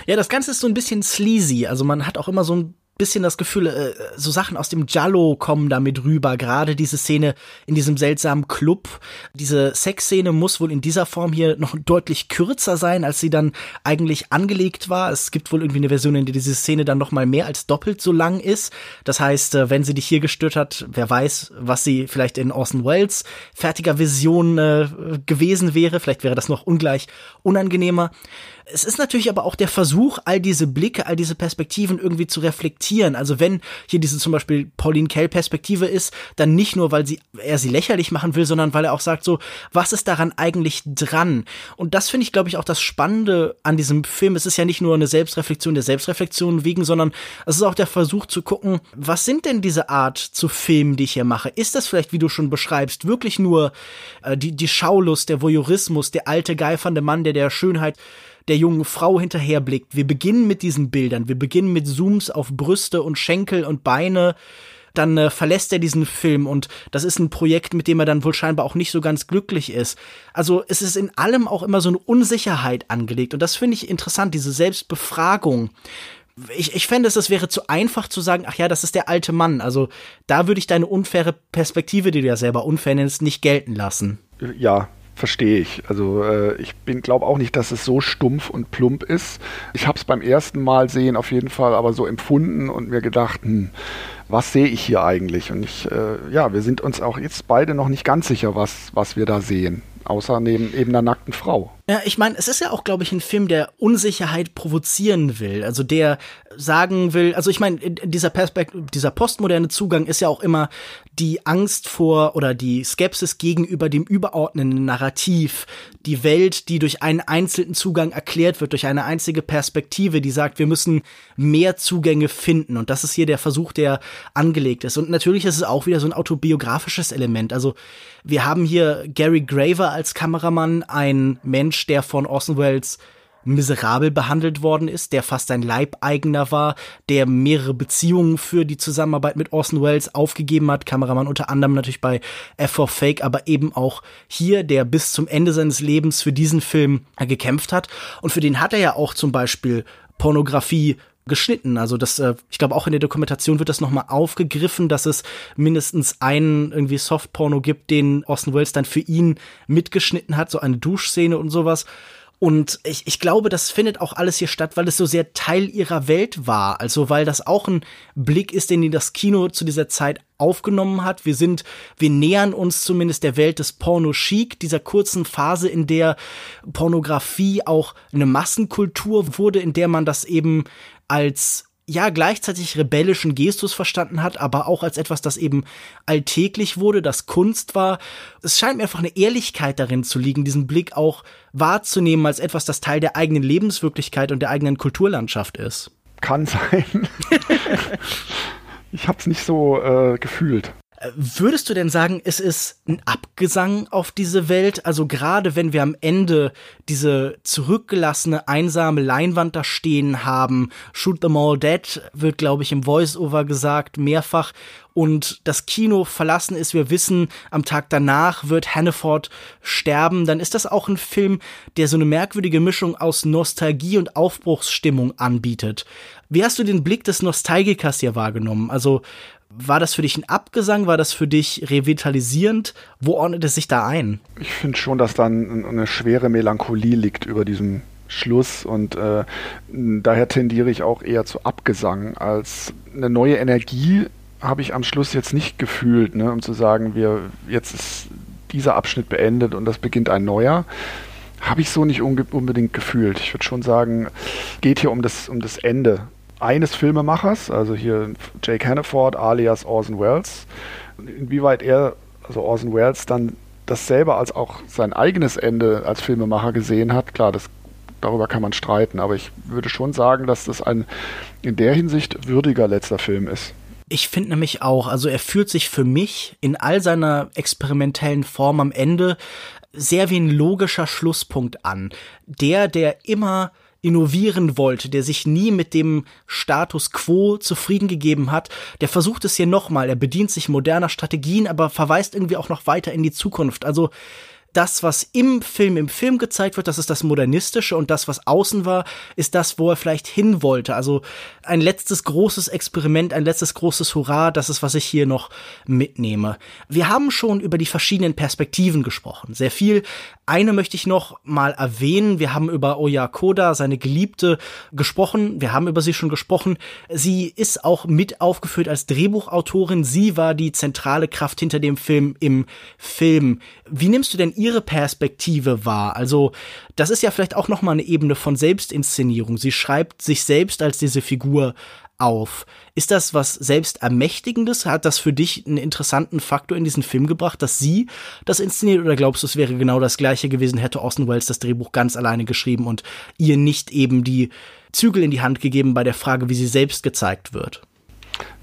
Ja, das Ganze ist so ein bisschen sleazy. Also man hat auch immer so ein bisschen das Gefühl, äh, so Sachen aus dem Jallo kommen damit rüber. Gerade diese Szene in diesem seltsamen Club. Diese Sexszene muss wohl in dieser Form hier noch deutlich kürzer sein, als sie dann eigentlich angelegt war. Es gibt wohl irgendwie eine Version, in der diese Szene dann noch mal mehr als doppelt so lang ist. Das heißt, äh, wenn sie dich hier gestört hat, wer weiß, was sie vielleicht in Orson Welles fertiger Vision äh, gewesen wäre. Vielleicht wäre das noch ungleich unangenehmer. Es ist natürlich aber auch der Versuch, all diese Blicke, all diese Perspektiven irgendwie zu reflektieren. Also wenn hier diese zum Beispiel Pauline Kael Perspektive ist, dann nicht nur, weil sie, er sie lächerlich machen will, sondern weil er auch sagt so, was ist daran eigentlich dran? Und das finde ich, glaube ich, auch das Spannende an diesem Film. Es ist ja nicht nur eine Selbstreflexion der Selbstreflexion wegen, sondern es ist auch der Versuch zu gucken, was sind denn diese Art zu filmen, die ich hier mache? Ist das vielleicht, wie du schon beschreibst, wirklich nur äh, die, die Schaulust, der Voyeurismus, der alte geifernde Mann, der der Schönheit der jungen Frau hinterherblickt. Wir beginnen mit diesen Bildern. Wir beginnen mit Zooms auf Brüste und Schenkel und Beine. Dann äh, verlässt er diesen Film und das ist ein Projekt, mit dem er dann wohl scheinbar auch nicht so ganz glücklich ist. Also es ist in allem auch immer so eine Unsicherheit angelegt und das finde ich interessant, diese Selbstbefragung ich, ich fände es, es wäre zu einfach zu sagen, ach ja, das ist der alte Mann. Also da würde ich deine unfaire Perspektive, die du ja selber unfair nennst, nicht gelten lassen.
Ja, verstehe ich. Also äh, ich bin glaube auch nicht, dass es so stumpf und plump ist. Ich habe es beim ersten Mal sehen auf jeden Fall aber so empfunden und mir gedacht, hm, was sehe ich hier eigentlich? Und ich, äh, ja, wir sind uns auch jetzt beide noch nicht ganz sicher, was, was wir da sehen. Außer neben eben einer nackten Frau.
Ja, ich meine, es ist ja auch, glaube ich, ein Film, der Unsicherheit provozieren will. Also der sagen will, also ich meine, dieser Perspekt dieser postmoderne Zugang ist ja auch immer die Angst vor oder die Skepsis gegenüber dem überordnenden Narrativ. Die Welt, die durch einen einzelnen Zugang erklärt wird, durch eine einzige Perspektive, die sagt, wir müssen mehr Zugänge finden. Und das ist hier der Versuch, der angelegt ist. Und natürlich ist es auch wieder so ein autobiografisches Element. Also wir haben hier Gary Graver als Kameramann, ein Mensch, Mensch, der von Orson Welles miserabel behandelt worden ist, der fast ein Leibeigener war, der mehrere Beziehungen für die Zusammenarbeit mit Orson Welles aufgegeben hat, Kameramann unter anderem natürlich bei F for Fake, aber eben auch hier, der bis zum Ende seines Lebens für diesen Film gekämpft hat. Und für den hat er ja auch zum Beispiel Pornografie geschnitten. Also das, äh, ich glaube auch in der Dokumentation wird das nochmal aufgegriffen, dass es mindestens einen irgendwie Softporno gibt, den Orson Welles dann für ihn mitgeschnitten hat, so eine Duschszene und sowas. Und ich, ich glaube, das findet auch alles hier statt, weil es so sehr Teil ihrer Welt war. Also weil das auch ein Blick ist, den das Kino zu dieser Zeit aufgenommen hat. Wir sind, wir nähern uns zumindest der Welt des Porno-Chic, dieser kurzen Phase, in der Pornografie auch eine Massenkultur wurde, in der man das eben als ja gleichzeitig rebellischen Gestus verstanden hat, aber auch als etwas, das eben alltäglich wurde, das Kunst war. Es scheint mir einfach eine Ehrlichkeit darin zu liegen, diesen Blick auch wahrzunehmen als etwas, das Teil der eigenen Lebenswirklichkeit und der eigenen Kulturlandschaft ist.
Kann sein. ich habe es nicht so äh, gefühlt.
Würdest du denn sagen, es ist ein Abgesang auf diese Welt? Also gerade wenn wir am Ende diese zurückgelassene, einsame Leinwand da stehen haben, Shoot them all dead, wird, glaube ich, im Voice-Over gesagt, mehrfach, und das Kino verlassen ist, wir wissen, am Tag danach wird Hannaford sterben, dann ist das auch ein Film, der so eine merkwürdige Mischung aus Nostalgie und Aufbruchsstimmung anbietet. Wie hast du den Blick des Nostalgikers hier wahrgenommen? Also war das für dich ein Abgesang? War das für dich revitalisierend? Wo ordnet es sich da ein?
Ich finde schon, dass da eine schwere Melancholie liegt über diesem Schluss und äh, daher tendiere ich auch eher zu Abgesang als eine neue Energie habe ich am Schluss jetzt nicht gefühlt, ne, um zu sagen, wir jetzt ist dieser Abschnitt beendet und das beginnt ein neuer. Habe ich so nicht unbedingt gefühlt. Ich würde schon sagen, geht hier um das, um das Ende eines Filmemachers, also hier Jake Hannaford alias Orson Welles. Inwieweit er, also Orson Welles, dann dasselbe als auch sein eigenes Ende als Filmemacher gesehen hat, klar, das, darüber kann man streiten, aber ich würde schon sagen, dass das ein in der Hinsicht würdiger letzter Film ist.
Ich finde nämlich auch, also er fühlt sich für mich in all seiner experimentellen Form am Ende sehr wie ein logischer Schlusspunkt an. Der, der immer innovieren wollte, der sich nie mit dem Status quo zufrieden gegeben hat, der versucht es hier nochmal. Er bedient sich moderner Strategien, aber verweist irgendwie auch noch weiter in die Zukunft. Also das, was im Film im Film gezeigt wird, das ist das Modernistische und das, was außen war, ist das, wo er vielleicht hin wollte. Also ein letztes großes Experiment, ein letztes großes Hurra, das ist, was ich hier noch mitnehme. Wir haben schon über die verschiedenen Perspektiven gesprochen. Sehr viel. Eine möchte ich noch mal erwähnen. Wir haben über Oya Koda, seine Geliebte, gesprochen. Wir haben über sie schon gesprochen. Sie ist auch mit aufgeführt als Drehbuchautorin. Sie war die zentrale Kraft hinter dem Film im Film. Wie nimmst du denn ihre Perspektive wahr? Also, das ist ja vielleicht auch noch mal eine Ebene von Selbstinszenierung. Sie schreibt sich selbst als diese Figur auf. Ist das was Selbstermächtigendes? Hat das für dich einen interessanten Faktor in diesen Film gebracht, dass sie das inszeniert oder glaubst du, es wäre genau das gleiche gewesen, hätte Orson Welles das Drehbuch ganz alleine geschrieben und ihr nicht eben die Zügel in die Hand gegeben bei der Frage, wie sie selbst gezeigt wird?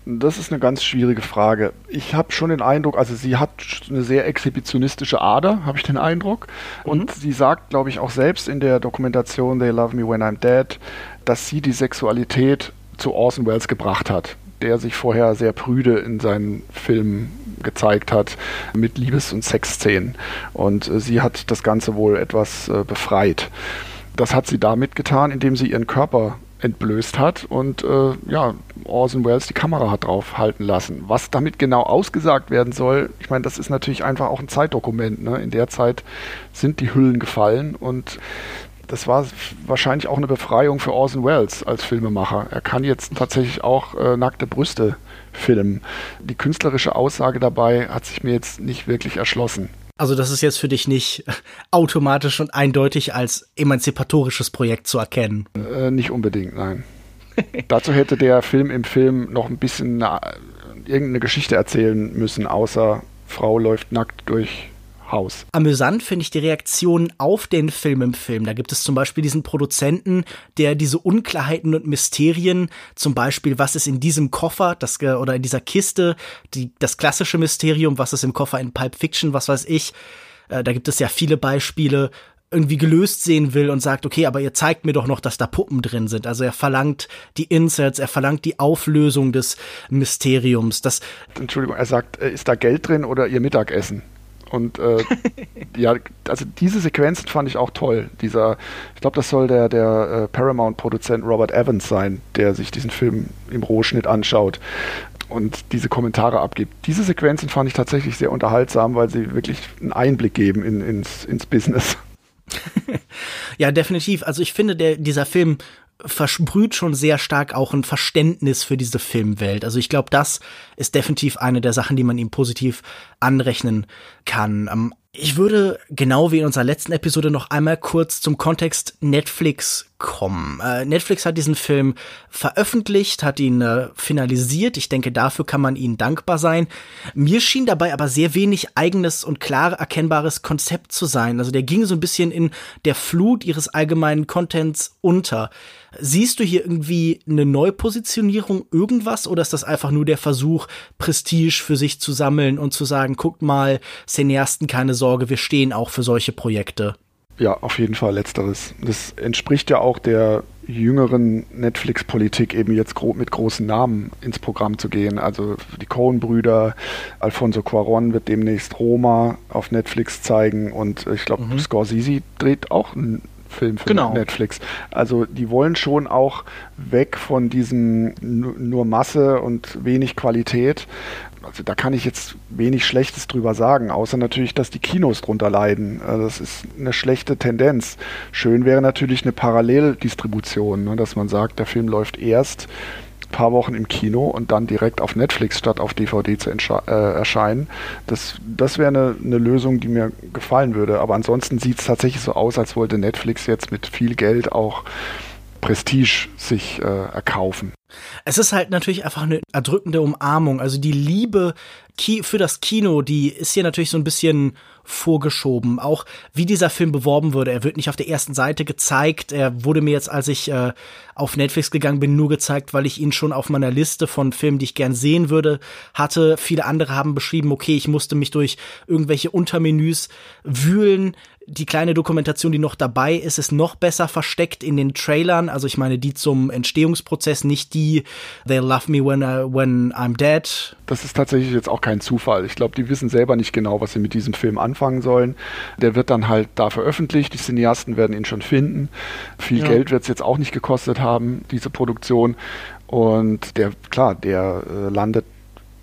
Das ist eine ganz schwierige Frage. Ich habe schon den Eindruck, also sie hat eine sehr exhibitionistische Ader, habe ich den Eindruck. Und mhm. sie sagt, glaube ich, auch selbst in der Dokumentation They Love Me When I'm Dead, dass sie die Sexualität zu Orson Welles gebracht hat, der sich vorher sehr prüde in seinen Filmen gezeigt hat mit Liebes- und Sexszenen. Und äh, sie hat das Ganze wohl etwas äh, befreit. Das hat sie damit getan, indem sie ihren Körper entblößt hat und äh, ja, Orson Welles die Kamera hat drauf halten lassen. Was damit genau ausgesagt werden soll, ich meine, das ist natürlich einfach auch ein Zeitdokument. Ne? In der Zeit sind die Hüllen gefallen und das war wahrscheinlich auch eine Befreiung für Orson Welles als Filmemacher. Er kann jetzt tatsächlich auch äh, nackte Brüste filmen. Die künstlerische Aussage dabei hat sich mir jetzt nicht wirklich erschlossen.
Also das ist jetzt für dich nicht automatisch und eindeutig als emanzipatorisches Projekt zu erkennen.
Äh, nicht unbedingt, nein. Dazu hätte der Film im Film noch ein bisschen eine, irgendeine Geschichte erzählen müssen, außer Frau läuft nackt durch Haus.
Amüsant finde ich die Reaktion auf den Film im Film. Da gibt es zum Beispiel diesen Produzenten, der diese Unklarheiten und Mysterien, zum Beispiel, was ist in diesem Koffer, das, oder in dieser Kiste, die, das klassische Mysterium, was ist im Koffer in Pulp Fiction, was weiß ich, äh, da gibt es ja viele Beispiele, irgendwie gelöst sehen will und sagt, okay, aber ihr zeigt mir doch noch, dass da Puppen drin sind. Also er verlangt die Inserts, er verlangt die Auflösung des Mysteriums. Das
Entschuldigung, er sagt, äh, ist da Geld drin oder ihr Mittagessen? Und äh, ja, also diese Sequenzen fand ich auch toll. Dieser, ich glaube, das soll der, der äh, Paramount-Produzent Robert Evans sein, der sich diesen Film im Rohschnitt anschaut und diese Kommentare abgibt. Diese Sequenzen fand ich tatsächlich sehr unterhaltsam, weil sie wirklich einen Einblick geben in, ins, ins Business.
ja, definitiv. Also ich finde, der, dieser Film versprüht schon sehr stark auch ein Verständnis für diese Filmwelt. Also ich glaube, das ist definitiv eine der Sachen, die man ihm positiv anrechnen kann. Ähm, ich würde genau wie in unserer letzten Episode noch einmal kurz zum Kontext Netflix kommen. Äh, Netflix hat diesen Film veröffentlicht, hat ihn äh, finalisiert. Ich denke, dafür kann man ihnen dankbar sein. Mir schien dabei aber sehr wenig eigenes und klar erkennbares Konzept zu sein. Also der ging so ein bisschen in der Flut ihres allgemeinen Contents unter. Siehst du hier irgendwie eine Neupositionierung, irgendwas, oder ist das einfach nur der Versuch, Prestige für sich zu sammeln und zu sagen, guckt mal, Cineasten, keine Sorge, wir stehen auch für solche Projekte?
Ja, auf jeden Fall letzteres. Das entspricht ja auch der jüngeren Netflix-Politik, eben jetzt gro mit großen Namen ins Programm zu gehen. Also die Coen-Brüder, Alfonso Cuaron wird demnächst Roma auf Netflix zeigen und ich glaube, mhm. Scorsese dreht auch einen Film für genau. Netflix. Also die wollen schon auch weg von diesem nur Masse und wenig Qualität. Also da kann ich jetzt wenig Schlechtes drüber sagen, außer natürlich, dass die Kinos drunter leiden. Also das ist eine schlechte Tendenz. Schön wäre natürlich eine Paralleldistribution, ne, dass man sagt, der Film läuft erst paar Wochen im Kino und dann direkt auf Netflix statt auf DVD zu äh, erscheinen. Das, das wäre eine, eine Lösung, die mir gefallen würde. Aber ansonsten sieht es tatsächlich so aus, als wollte Netflix jetzt mit viel Geld auch Prestige sich äh, erkaufen.
Es ist halt natürlich einfach eine erdrückende Umarmung. Also die Liebe für das Kino, die ist hier natürlich so ein bisschen vorgeschoben. Auch wie dieser Film beworben wurde. Er wird nicht auf der ersten Seite gezeigt. Er wurde mir jetzt, als ich äh, auf Netflix gegangen bin, nur gezeigt, weil ich ihn schon auf meiner Liste von Filmen, die ich gern sehen würde, hatte. Viele andere haben beschrieben, okay, ich musste mich durch irgendwelche Untermenüs wühlen. Die kleine Dokumentation, die noch dabei ist, ist noch besser versteckt in den Trailern. Also ich meine, die zum Entstehungsprozess, nicht die They love me when, I, when I'm dead.
Das ist tatsächlich jetzt auch kein Zufall. Ich glaube, die wissen selber nicht genau, was sie mit diesem Film anfangen sollen. Der wird dann halt da veröffentlicht. Die Cineasten werden ihn schon finden. Viel ja. Geld wird es jetzt auch nicht gekostet haben, diese Produktion. Und der, klar, der äh, landet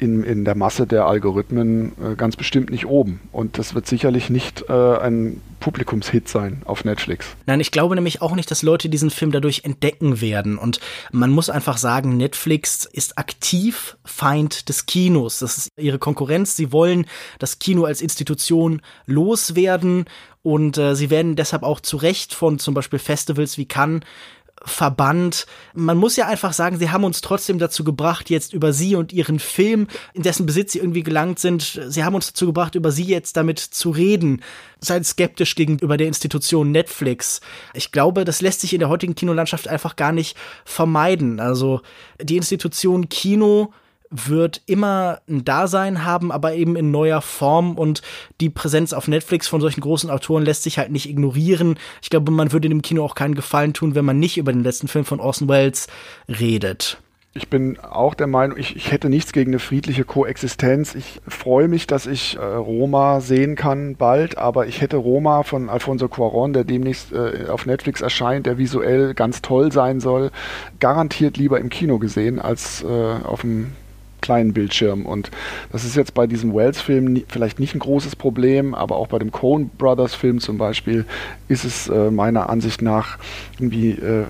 in, in der Masse der Algorithmen äh, ganz bestimmt nicht oben. Und das wird sicherlich nicht äh, ein Publikumshit sein auf Netflix.
Nein, ich glaube nämlich auch nicht, dass Leute diesen Film dadurch entdecken werden. Und man muss einfach sagen, Netflix ist aktiv Feind des Kinos. Das ist ihre Konkurrenz. Sie wollen das Kino als Institution loswerden. Und äh, sie werden deshalb auch zu Recht von zum Beispiel Festivals wie Cannes verbannt. Man muss ja einfach sagen, sie haben uns trotzdem dazu gebracht, jetzt über sie und ihren Film, in dessen Besitz sie irgendwie gelangt sind, sie haben uns dazu gebracht, über sie jetzt damit zu reden. Seid skeptisch gegenüber der Institution Netflix. Ich glaube, das lässt sich in der heutigen Kinolandschaft einfach gar nicht vermeiden. Also die Institution Kino wird immer ein Dasein haben, aber eben in neuer Form und die Präsenz auf Netflix von solchen großen Autoren lässt sich halt nicht ignorieren. Ich glaube, man würde dem Kino auch keinen Gefallen tun, wenn man nicht über den letzten Film von Orson Welles redet.
Ich bin auch der Meinung, ich, ich hätte nichts gegen eine friedliche Koexistenz. Ich freue mich, dass ich äh, Roma sehen kann bald, aber ich hätte Roma von Alfonso Cuaron, der demnächst äh, auf Netflix erscheint, der visuell ganz toll sein soll, garantiert lieber im Kino gesehen als äh, auf dem kleinen Bildschirm. Und das ist jetzt bei diesem Wells-Film vielleicht nicht ein großes Problem, aber auch bei dem Coen Brothers-Film zum Beispiel ist es äh, meiner Ansicht nach irgendwie äh,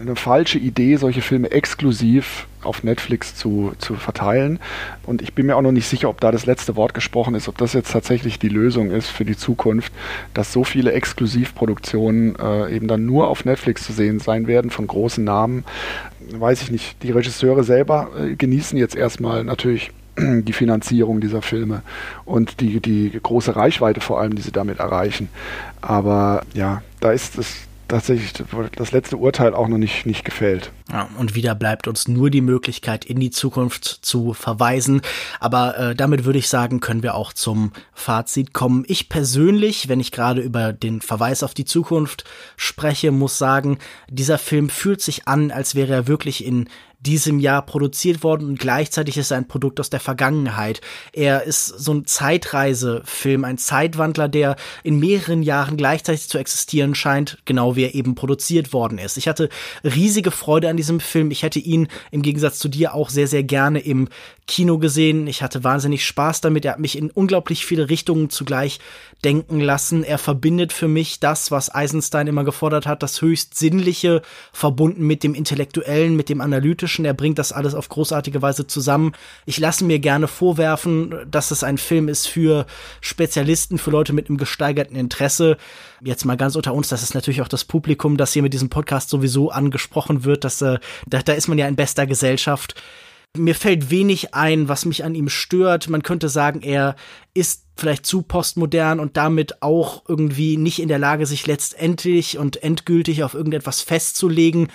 eine falsche Idee, solche Filme exklusiv auf Netflix zu, zu verteilen. Und ich bin mir auch noch nicht sicher, ob da das letzte Wort gesprochen ist, ob das jetzt tatsächlich die Lösung ist für die Zukunft, dass so viele Exklusivproduktionen äh, eben dann nur auf Netflix zu sehen sein werden von großen Namen. Weiß ich nicht. Die Regisseure selber äh, genießen jetzt erstmal natürlich die Finanzierung dieser Filme und die, die große Reichweite vor allem, die sie damit erreichen. Aber ja, da ist es tatsächlich das letzte Urteil auch noch nicht, nicht gefällt.
Ja, und wieder bleibt uns nur die Möglichkeit, in die Zukunft zu verweisen. Aber äh, damit würde ich sagen, können wir auch zum Fazit kommen. Ich persönlich, wenn ich gerade über den Verweis auf die Zukunft spreche, muss sagen, dieser Film fühlt sich an, als wäre er wirklich in diesem Jahr produziert worden und gleichzeitig ist er ein Produkt aus der Vergangenheit. Er ist so ein Zeitreisefilm, ein Zeitwandler, der in mehreren Jahren gleichzeitig zu existieren scheint, genau wie er eben produziert worden ist. Ich hatte riesige Freude an diesem Film. Ich hätte ihn im Gegensatz zu dir auch sehr, sehr gerne im Kino gesehen. Ich hatte wahnsinnig Spaß damit. Er hat mich in unglaublich viele Richtungen zugleich denken lassen. Er verbindet für mich das, was Eisenstein immer gefordert hat, das höchst Sinnliche verbunden mit dem Intellektuellen, mit dem Analytischen. Er bringt das alles auf großartige Weise zusammen. Ich lasse mir gerne vorwerfen, dass es ein Film ist für Spezialisten, für Leute mit einem gesteigerten Interesse. Jetzt mal ganz unter uns, das ist natürlich auch das Publikum, das hier mit diesem Podcast sowieso angesprochen wird. Das, äh, da, da ist man ja in bester Gesellschaft. Mir fällt wenig ein, was mich an ihm stört. Man könnte sagen, er ist vielleicht zu postmodern und damit auch irgendwie nicht in der Lage, sich letztendlich und endgültig auf irgendetwas festzulegen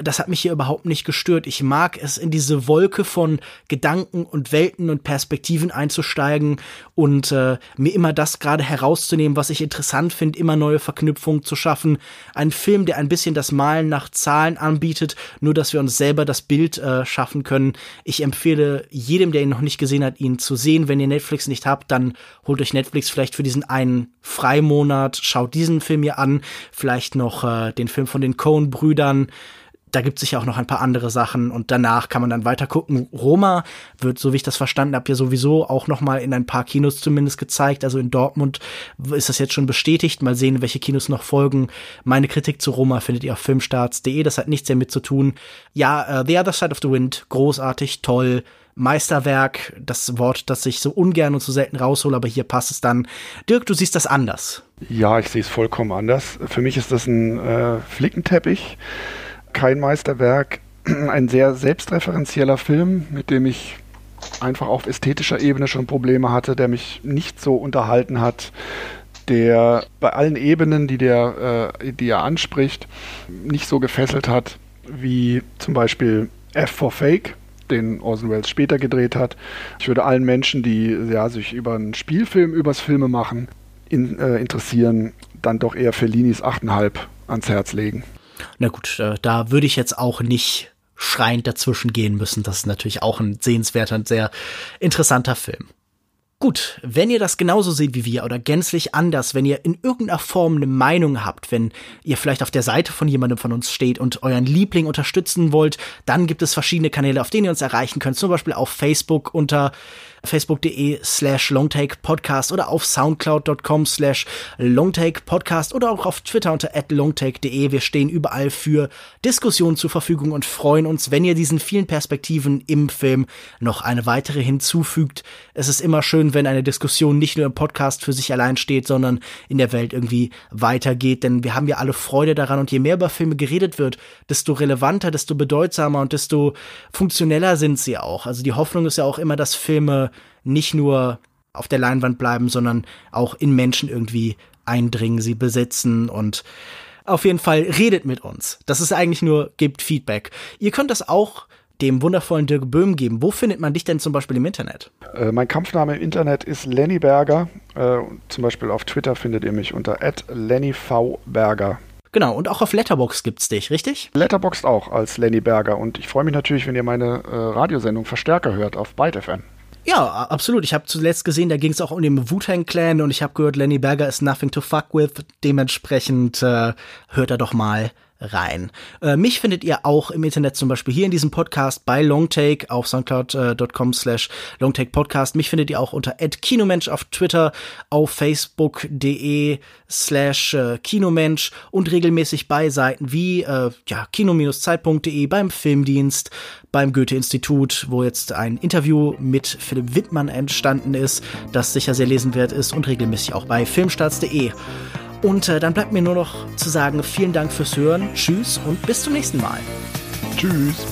das hat mich hier überhaupt nicht gestört. Ich mag es, in diese Wolke von Gedanken und Welten und Perspektiven einzusteigen und äh, mir immer das gerade herauszunehmen, was ich interessant finde, immer neue Verknüpfungen zu schaffen. Ein Film, der ein bisschen das Malen nach Zahlen anbietet, nur dass wir uns selber das Bild äh, schaffen können. Ich empfehle jedem, der ihn noch nicht gesehen hat, ihn zu sehen. Wenn ihr Netflix nicht habt, dann holt euch Netflix vielleicht für diesen einen Freimonat, schaut diesen Film hier an, vielleicht noch äh, den Film von den Coen-Brüdern da gibt es sicher auch noch ein paar andere Sachen und danach kann man dann weiter gucken. Roma wird, so wie ich das verstanden habe, ja sowieso auch noch mal in ein paar Kinos zumindest gezeigt. Also in Dortmund ist das jetzt schon bestätigt. Mal sehen, welche Kinos noch folgen. Meine Kritik zu Roma findet ihr auf filmstarts.de. Das hat nichts damit zu tun. Ja, uh, The Other Side of the Wind, großartig, toll. Meisterwerk, das Wort, das ich so ungern und so selten raushole, aber hier passt es dann. Dirk, du siehst das anders.
Ja, ich sehe es vollkommen anders. Für mich ist das ein äh, Flickenteppich kein Meisterwerk, ein sehr selbstreferenzieller Film, mit dem ich einfach auf ästhetischer Ebene schon Probleme hatte, der mich nicht so unterhalten hat, der bei allen Ebenen, die, der, äh, die er anspricht, nicht so gefesselt hat, wie zum Beispiel F for Fake, den Orson Welles später gedreht hat. Ich würde allen Menschen, die ja, sich über einen Spielfilm, übers Filme machen, in, äh, interessieren, dann doch eher Fellinis 8,5 ans Herz legen.
Na gut, äh, da würde ich jetzt auch nicht schreiend dazwischen gehen müssen. Das ist natürlich auch ein sehenswerter und sehr interessanter Film. Gut, wenn ihr das genauso seht wie wir oder gänzlich anders, wenn ihr in irgendeiner Form eine Meinung habt, wenn ihr vielleicht auf der Seite von jemandem von uns steht und euren Liebling unterstützen wollt, dann gibt es verschiedene Kanäle, auf denen ihr uns erreichen könnt, zum Beispiel auf Facebook unter facebook.de slash longtakepodcast oder auf soundcloud.com slash longtakepodcast oder auch auf Twitter unter at longtake.de. Wir stehen überall für Diskussionen zur Verfügung und freuen uns, wenn ihr diesen vielen Perspektiven im Film noch eine weitere hinzufügt. Es ist immer schön, wenn eine Diskussion nicht nur im Podcast für sich allein steht, sondern in der Welt irgendwie weitergeht, denn wir haben ja alle Freude daran und je mehr über Filme geredet wird, desto relevanter, desto bedeutsamer und desto funktioneller sind sie auch. Also die Hoffnung ist ja auch immer, dass Filme nicht nur auf der Leinwand bleiben, sondern auch in Menschen irgendwie eindringen, sie besitzen und auf jeden Fall redet mit uns. Das ist eigentlich nur, gebt Feedback. Ihr könnt das auch dem wundervollen Dirk Böhm geben. Wo findet man dich denn zum Beispiel im Internet?
Äh, mein Kampfname im Internet ist Lenny Berger. Äh, zum Beispiel auf Twitter findet ihr mich unter @lennyvberger.
Genau, und auch auf Letterbox gibt's dich, richtig?
Letterbox auch als Lenny Berger. Und ich freue mich natürlich, wenn ihr meine äh, Radiosendung Verstärker hört auf Byte FM.
Ja, absolut. Ich habe zuletzt gesehen, da ging es auch um den Wu-Tang Clan und ich habe gehört, Lenny Berger ist nothing to fuck with. Dementsprechend äh, hört er doch mal rein. Äh, mich findet ihr auch im Internet zum Beispiel hier in diesem Podcast bei Longtake auf soundcloud.com slash longtakepodcast. Mich findet ihr auch unter @kinomensch auf Twitter, auf facebook.de slash äh, kinomensch und regelmäßig bei Seiten wie äh, ja, kino-zeit.de, beim Filmdienst, beim Goethe-Institut, wo jetzt ein Interview mit Philipp Wittmann entstanden ist, das sicher sehr lesenswert ist und regelmäßig auch bei filmstarts.de. Und äh, dann bleibt mir nur noch zu sagen, vielen Dank fürs Hören, tschüss und bis zum nächsten Mal.
Tschüss.